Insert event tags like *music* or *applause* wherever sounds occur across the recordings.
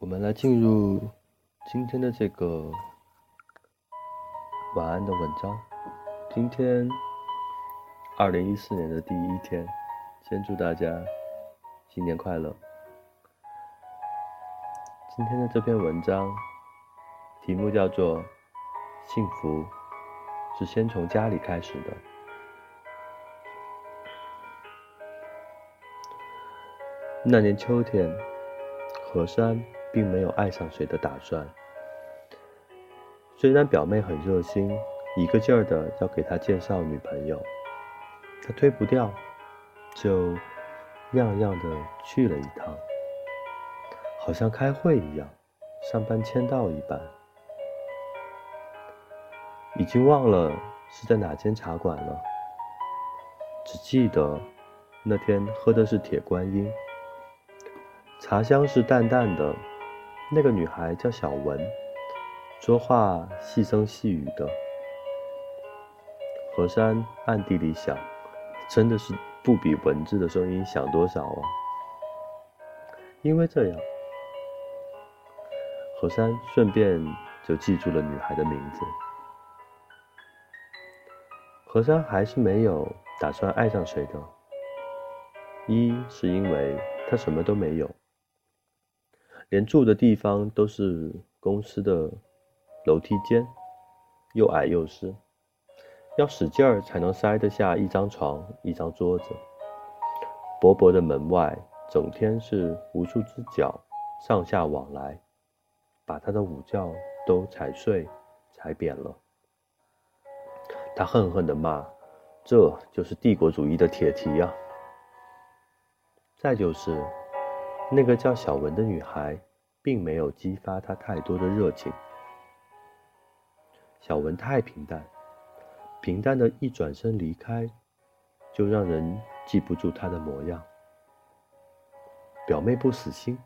我们来进入今天的这个晚安的文章。今天二零一四年的第一天，先祝大家新年快乐。今天的这篇文章题目叫做《幸福是先从家里开始的》。那年秋天，河山并没有爱上谁的打算。虽然表妹很热心。一个劲儿的要给他介绍女朋友，他推不掉，就样样的去了一趟，好像开会一样，上班签到一般。已经忘了是在哪间茶馆了，只记得那天喝的是铁观音，茶香是淡淡的。那个女孩叫小文，说话细声细语的。何山暗地里想，真的是不比文字的声音响多少啊！因为这样，何山顺便就记住了女孩的名字。何山还是没有打算爱上谁的，一是因为他什么都没有，连住的地方都是公司的楼梯间，又矮又湿。要使劲儿才能塞得下一张床、一张桌子。薄薄的门外，整天是无数只脚上下往来，把他的午觉都踩碎、踩扁了。他恨恨地骂：“这就是帝国主义的铁蹄啊！”再就是，那个叫小文的女孩，并没有激发他太多的热情。小文太平淡。平淡的一转身离开，就让人记不住他的模样。表妹不死心，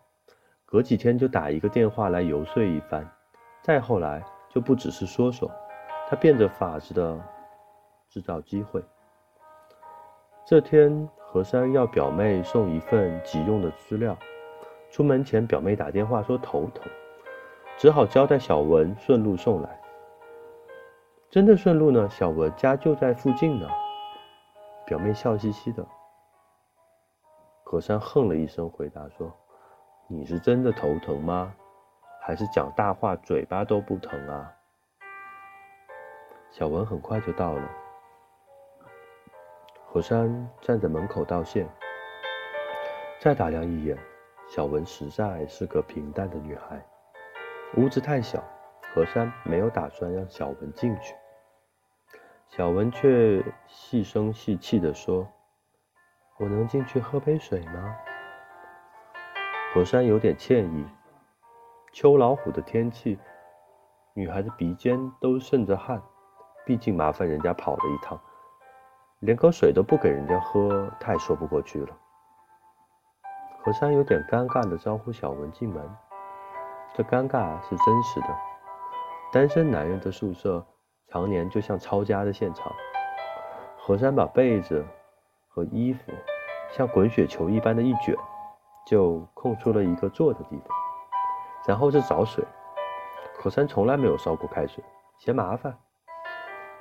隔几天就打一个电话来游说一番，再后来就不只是说说，她变着法子的制造机会。这天，何山要表妹送一份急用的资料，出门前表妹打电话说头疼，只好交代小文顺路送来。真的顺路呢，小文家就在附近呢。表妹笑嘻嘻的。何山哼了一声，回答说：“你是真的头疼吗？还是讲大话嘴巴都不疼啊？”小文很快就到了。何山站在门口道谢。再打量一眼，小文实在是个平淡的女孩。屋子太小，何山没有打算让小文进去。小文却细声细气地说：“我能进去喝杯水吗？”何山有点歉意。秋老虎的天气，女孩子鼻尖都渗着汗，毕竟麻烦人家跑了一趟，连口水都不给人家喝，太说不过去了。何山有点尴尬地招呼小文进门，这尴尬是真实的。单身男人的宿舍。常年就像抄家的现场，何山把被子和衣服像滚雪球一般的一卷，就空出了一个坐的地方，然后是找水。何山从来没有烧过开水，嫌麻烦，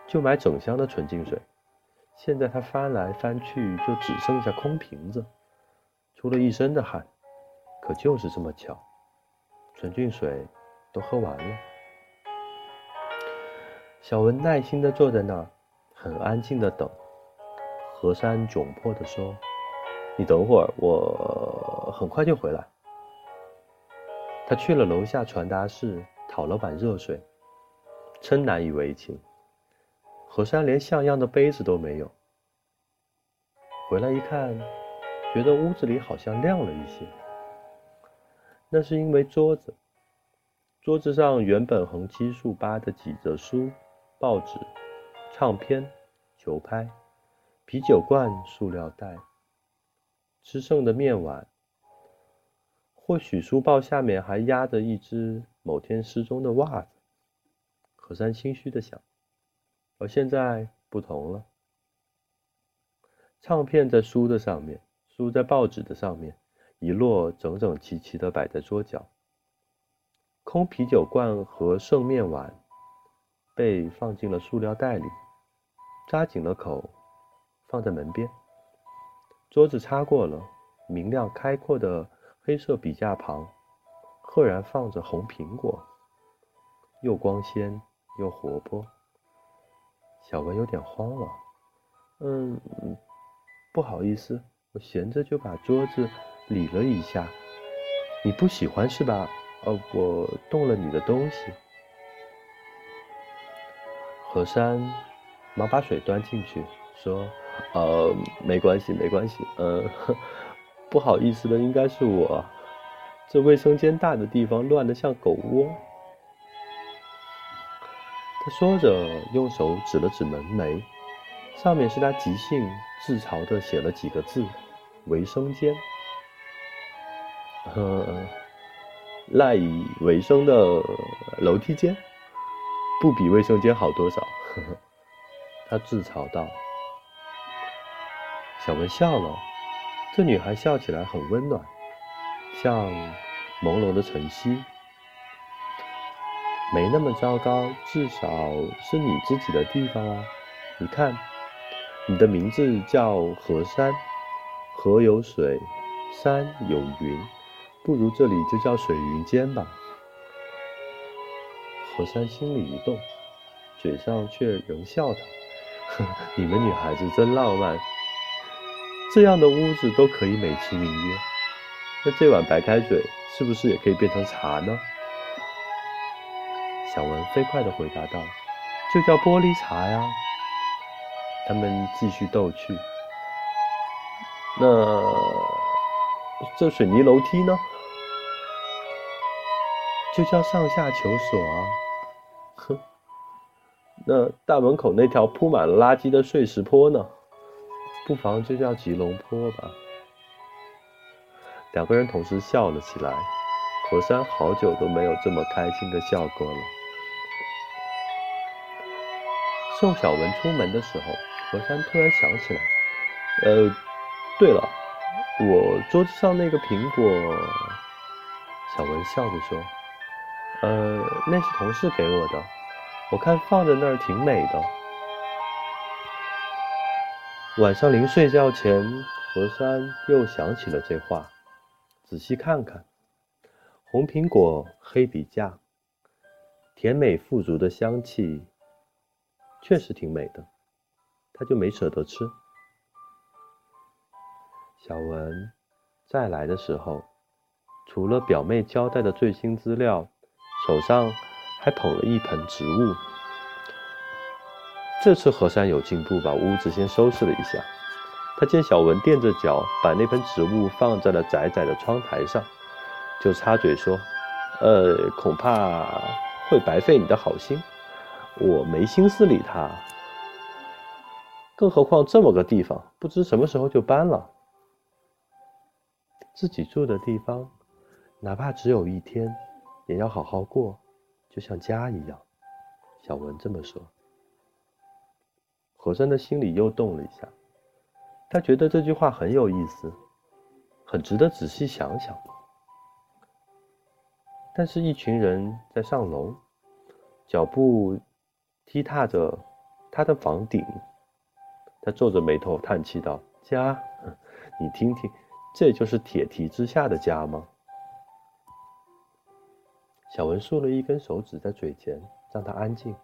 就买整箱的纯净水。现在他翻来翻去，就只剩下空瓶子，出了一身的汗。可就是这么巧，纯净水都喝完了。小文耐心地坐在那儿，很安静地等。何山窘迫地说：“你等会儿，我很快就回来。”他去了楼下传达室，讨了碗热水，真难以为情。何山连像样的杯子都没有。回来一看，觉得屋子里好像亮了一些。那是因为桌子，桌子上原本横七竖八的几着书。报纸、唱片、球拍、啤酒罐、塑料袋、吃剩的面碗，或许书报下面还压着一只某天失踪的袜子。何山心虚的想。而现在不同了，唱片在书的上面，书在报纸的上面，一摞整整齐齐的摆在桌角。空啤酒罐和盛面碗被放进了塑料袋里，扎紧了口，放在门边。桌子擦过了，明亮开阔的黑色笔架旁，赫然放着红苹果，又光鲜又活泼。小文有点慌了，嗯，不好意思，我闲着就把桌子理了一下。你不喜欢是吧？呃，我动了你的东西。何山忙把水端进去，说：“呃，没关系，没关系。呃，*laughs* 不好意思的应该是我，这卫生间大的地方乱得像狗窝。”他说着，用手指了指门楣，上面是他即兴自嘲的写了几个字：“卫生间。”呵，赖以为生的楼梯间，不比卫生间好多少。呵呵，他自嘲道。小文笑了，这女孩笑起来很温暖，像朦胧的晨曦。没那么糟糕，至少是你自己的地方啊。你看，你的名字叫河山，河有水，山有云。不如这里就叫水云间吧。何山心里一动，嘴上却仍笑着：“ *laughs* 你们女孩子真浪漫，这样的屋子都可以美其名曰。那这碗白开水是不是也可以变成茶呢？”小文飞快地回答道：“就叫玻璃茶呀。”他们继续逗趣：“那这水泥楼梯呢？”就叫上下求索啊！哼，那大门口那条铺满了垃圾的碎石坡呢？不妨就叫吉隆坡吧。两个人同时笑了起来。何山好久都没有这么开心的笑过了。送小文出门的时候，何山突然想起来，呃，对了，我桌子上那个苹果。小文笑着说。呃，那是同事给我的，我看放在那儿挺美的。晚上临睡觉前，何山又想起了这话，仔细看看，红苹果、黑笔架，甜美富足的香气，确实挺美的，他就没舍得吃。小文再来的时候，除了表妹交代的最新资料。手上还捧了一盆植物。这次何山有进步，把屋子先收拾了一下。他见小文垫着脚把那盆植物放在了窄窄的窗台上，就插嘴说：“呃，恐怕会白费你的好心，我没心思理他。更何况这么个地方，不知什么时候就搬了。自己住的地方，哪怕只有一天。”也要好好过，就像家一样。小文这么说。何山的心里又动了一下，他觉得这句话很有意思，很值得仔细想想。但是，一群人在上楼，脚步踢踏着他的房顶，他皱着眉头叹气道：“家，*laughs* 你听听，这就是铁蹄之下的家吗？”小文竖了一根手指在嘴前，让他安静。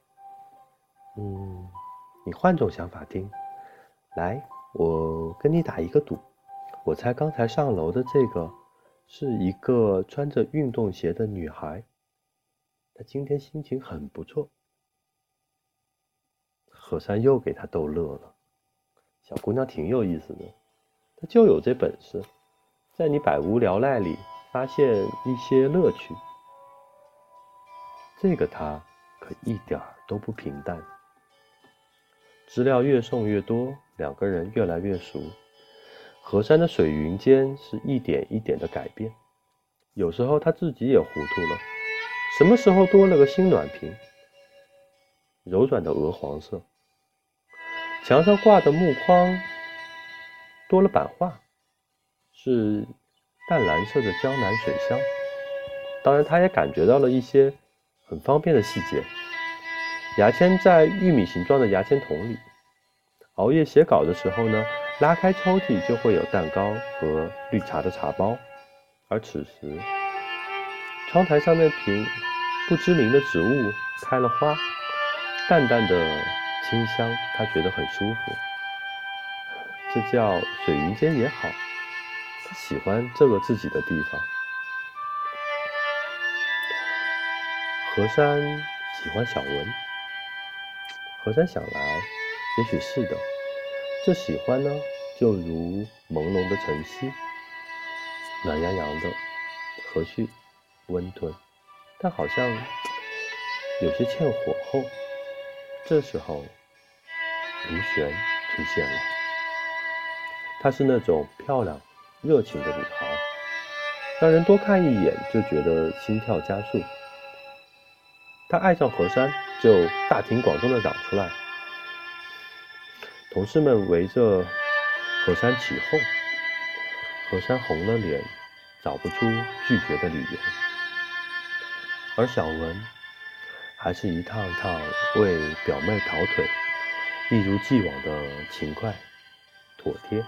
嗯，你换种想法听。来，我跟你打一个赌，我猜刚才上楼的这个是一个穿着运动鞋的女孩。她今天心情很不错。何山又给他逗乐了。小姑娘挺有意思的，她就有这本事，在你百无聊赖里发现一些乐趣。这个他可一点儿都不平淡。资料越送越多，两个人越来越熟。河山的水云间是一点一点的改变，有时候他自己也糊涂了。什么时候多了个新暖瓶？柔软的鹅黄色。墙上挂的木框多了版画，是淡蓝色的江南水乡。当然，他也感觉到了一些很方便的细节。牙签在玉米形状的牙签筒里。熬夜写稿的时候呢，拉开抽屉就会有蛋糕和绿茶的茶包。而此时，窗台上那瓶不知名的植物开了花，淡淡的清香，他觉得很舒服。这叫水云间也好，喜欢这个自己的地方。何山喜欢小文。何山想来，也许是的。这喜欢呢，就如朦胧的晨曦，暖洋洋的，和煦温吞，但好像有些欠火候。这时候，卢璇出现了。她是那种漂亮、热情的女孩，让人多看一眼就觉得心跳加速。她爱上何山，就大庭广众的嚷出来。同事们围着何山起哄，何山红了脸，找不出拒绝的理由。而小文还是一趟趟为表妹跑腿，一如既往的勤快妥帖。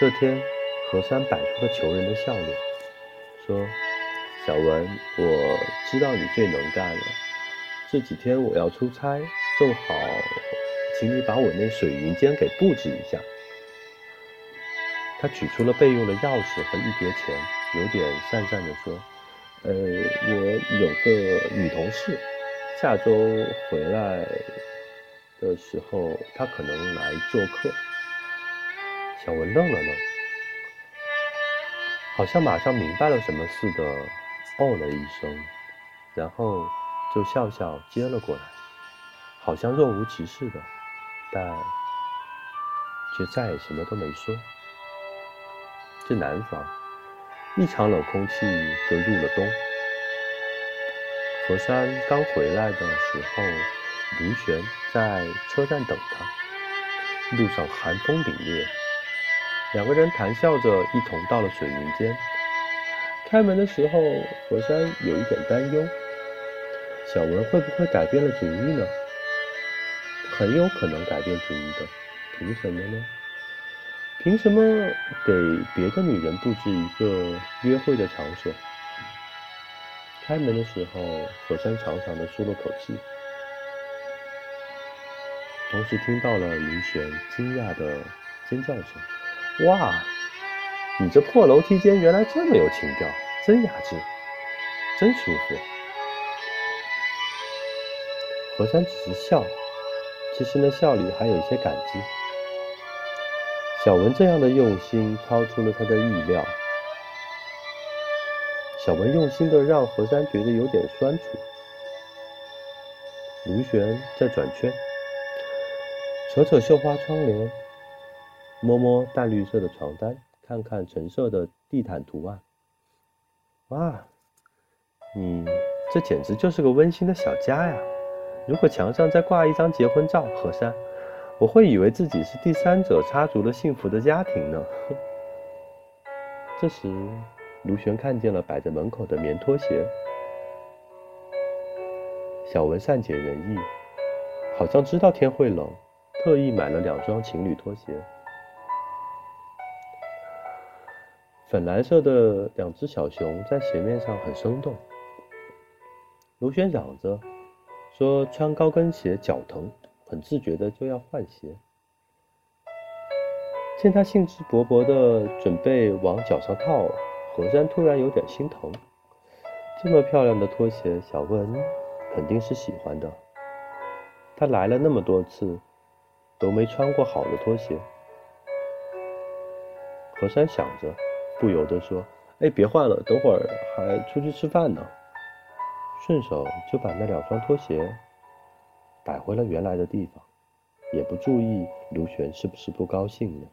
这天，何山摆出了求人的笑脸，说：“小文，我知道你最能干了。这几天我要出差，正好。”请你把我那水云间给布置一下。他取出了备用的钥匙和一叠钱，有点讪讪地说：“呃，我有个女同事，下周回来的时候，她可能来做客。”小文愣了愣，好像马上明白了什么似的，哦了一声，然后就笑笑接了过来，好像若无其事的。但却再也什么都没说。这南方一场冷空气就入了冬。何山刚回来的时候，卢璇在车站等他，路上寒风凛冽，两个人谈笑着一同到了水云间。开门的时候，何山有一点担忧：小文会不会改变了主意呢？很有可能改变主意的，凭什么呢？凭什么给别的女人布置一个约会的场所？开门的时候，何山长长的舒了口气，同时听到了林璇惊讶的尖叫声：“哇，你这破楼梯间原来这么有情调，真雅致，真舒服。”何山只是笑。其实那笑里还有一些感激。小文这样的用心超出了他的意料。小文用心的让何山觉得有点酸楚。卢璇在转圈，扯扯绣花窗帘，摸摸淡绿色的床单，看看橙色的地毯图案。哇，你这简直就是个温馨的小家呀！如果墙上再挂一张结婚照，何山，我会以为自己是第三者插足了幸福的家庭呢。这时，卢璇看见了摆在门口的棉拖鞋。小文善解人意，好像知道天会冷，特意买了两双情侣拖鞋。粉蓝色的两只小熊在鞋面上很生动。卢璇嚷着。说穿高跟鞋脚疼，很自觉的就要换鞋。见他兴致勃勃的准备往脚上套，何山突然有点心疼。这么漂亮的拖鞋，小文肯定是喜欢的。他来了那么多次，都没穿过好的拖鞋。何山想着，不由得说：“哎，别换了，等会儿还出去吃饭呢。”顺手就把那两双拖鞋摆回了原来的地方，也不注意刘璇是不是不高兴了。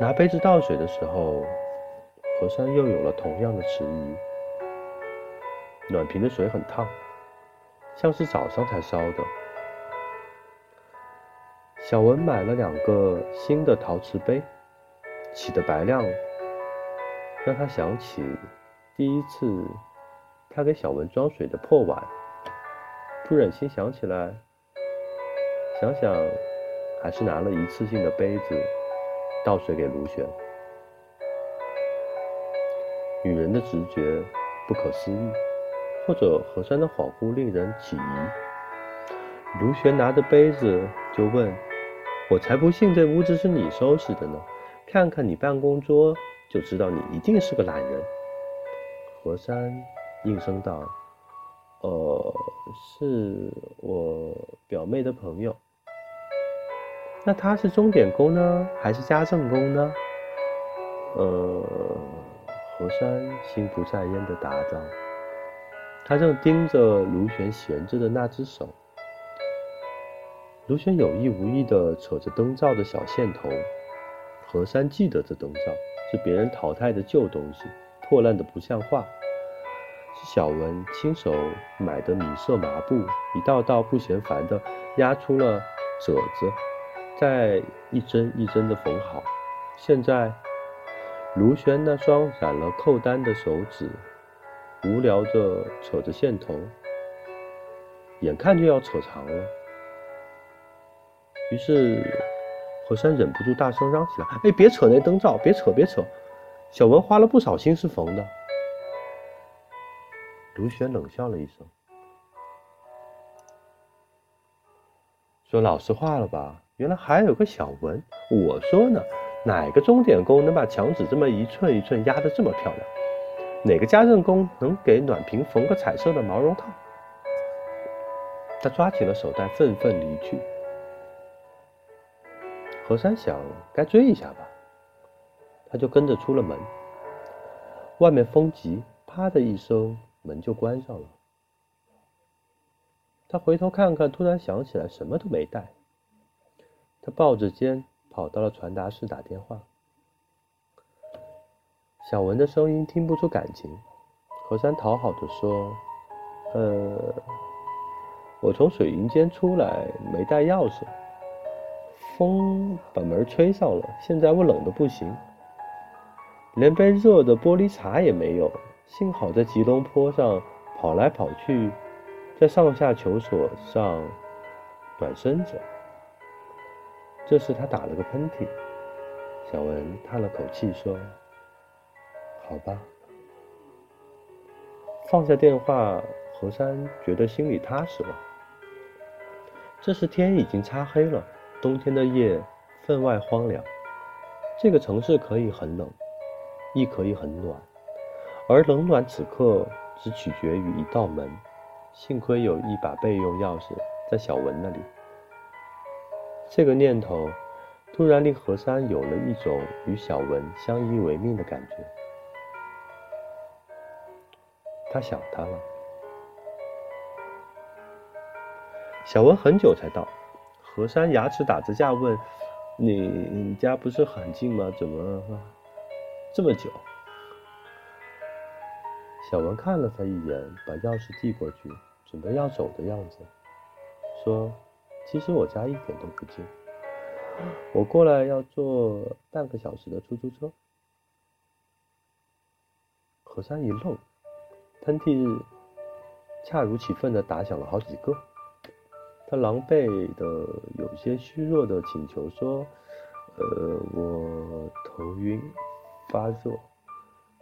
拿杯子倒水的时候，何山又有了同样的迟疑。暖瓶的水很烫，像是早上才烧的。小文买了两个新的陶瓷杯，起的白亮，让他想起。第一次他给小文装水的破碗，不忍心想起来，想想还是拿了一次性的杯子倒水给卢璇。女人的直觉不可思议，或者何山的恍惚令人起疑。卢璇拿着杯子就问：“我才不信这屋子是你收拾的呢！看看你办公桌，就知道你一定是个懒人。”何山应声道：“呃，是我表妹的朋友。那他是钟点工呢，还是家政工呢？”呃。何山心不在焉的答道：“他正盯着卢璇闲着的那只手。卢璇有意无意地扯着灯罩的小线头。何山记得这灯罩是别人淘汰的旧东西，破烂的不像话。是小文亲手买的米色麻布，一道道不嫌烦的压出了褶子，再一针一针的缝好。现在。”卢璇那双染了扣单的手指，无聊着扯着线头，眼看就要扯长了。于是何山忍不住大声嚷起来：“哎，别扯那灯罩，别扯，别扯！小文花了不少心思缝的。”卢璇冷笑了一声，说：“老实话了吧？原来还有个小文，我说呢。”哪个钟点工能把墙纸这么一寸一寸压得这么漂亮？哪个家政工能给暖瓶缝个彩色的毛绒套？他抓起了手袋，愤愤离去。何山想，该追一下吧，他就跟着出了门。外面风急，啪的一声，门就关上了。他回头看看，突然想起来什么都没带。他抱着肩。跑到了传达室打电话，小文的声音听不出感情。何山讨好的说：“呃，我从水银间出来没带钥匙，风把门吹上了。现在我冷的不行，连杯热的玻璃茶也没有。幸好在吉隆坡上跑来跑去，在上下球所上暖身子。”这时他打了个喷嚏，小文叹了口气说：“好吧。”放下电话，何山觉得心里踏实了。这时天已经擦黑了，冬天的夜分外荒凉。这个城市可以很冷，亦可以很暖，而冷暖此刻只取决于一道门。幸亏有一把备用钥匙在小文那里。这个念头突然令何山有了一种与小文相依为命的感觉。他想他了。小文很久才到，何山牙齿打着架问：“你你家不是很近吗？怎么这么久？”小文看了他一眼，把钥匙递过去，准备要走的样子，说。其实我家一点都不近，我过来要坐半个小时的出租车。何山一愣，喷嚏恰如其分的打响了好几个。他狼狈的、有些虚弱的请求说：“呃，我头晕、发热，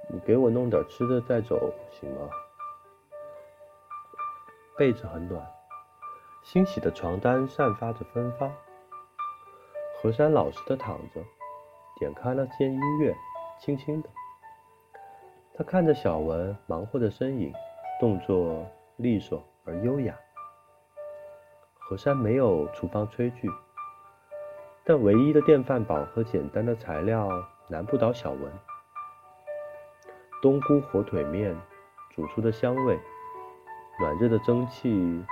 你给我弄点吃的再走，行吗？被子很暖。”新洗的床单散发着芬芳。何山老实的躺着，点开了间音乐，轻轻的。他看着小文忙活的身影，动作利索而优雅。何山没有厨房炊具，但唯一的电饭煲和简单的材料难不倒小文。冬菇火腿面煮出的香味，暖热的蒸汽。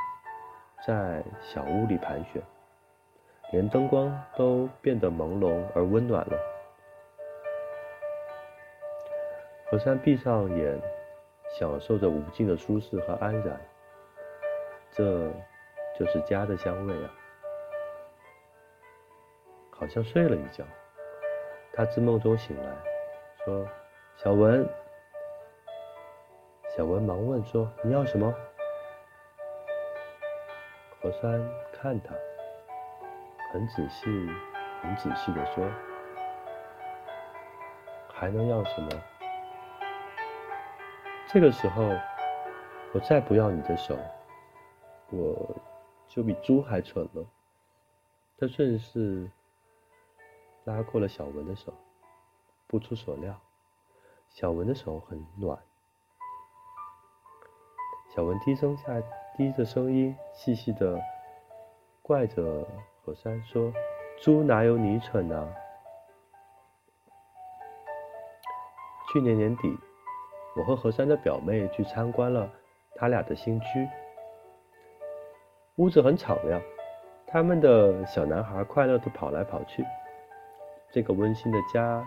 在小屋里盘旋，连灯光都变得朦胧而温暖了。何山闭上眼，享受着无尽的舒适和安然。这就是家的香味啊！好像睡了一觉，他自梦中醒来，说：“小文，小文忙问说：“你要什么？”何山看他，很仔细、很仔细的说：“还能要什么？”这个时候，我再不要你的手，我就比猪还蠢了。他顺势拉过了小文的手，不出所料，小文的手很暖。小文低声下低着声音，细细的怪着何山说：“猪哪有你蠢啊？”去年年底，我和何山的表妹去参观了他俩的新居，屋子很敞亮，他们的小男孩快乐的跑来跑去。这个温馨的家，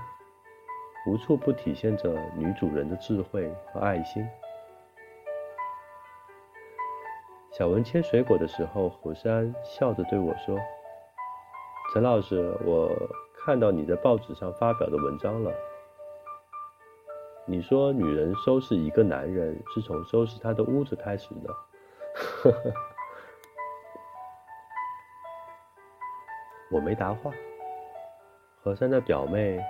无处不体现着女主人的智慧和爱心。小文切水果的时候，火山笑着对我说：“陈老师，我看到你在报纸上发表的文章了。你说女人收拾一个男人是从收拾他的屋子开始的。”呵 *laughs* 呵我没答话。何山的表妹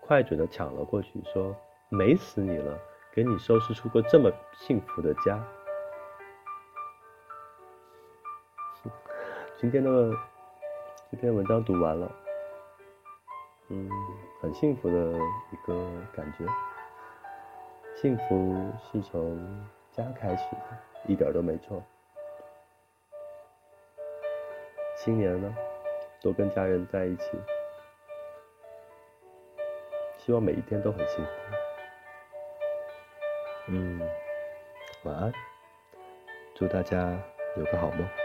快准的抢了过去，说：“美死你了，给你收拾出个这么幸福的家。*laughs* ”今天的这篇文章读完了，嗯，很幸福的一个感觉。幸福是从家开始的，一点都没错。新年呢，多跟家人在一起，希望每一天都很幸福。嗯，晚安，祝大家有个好梦。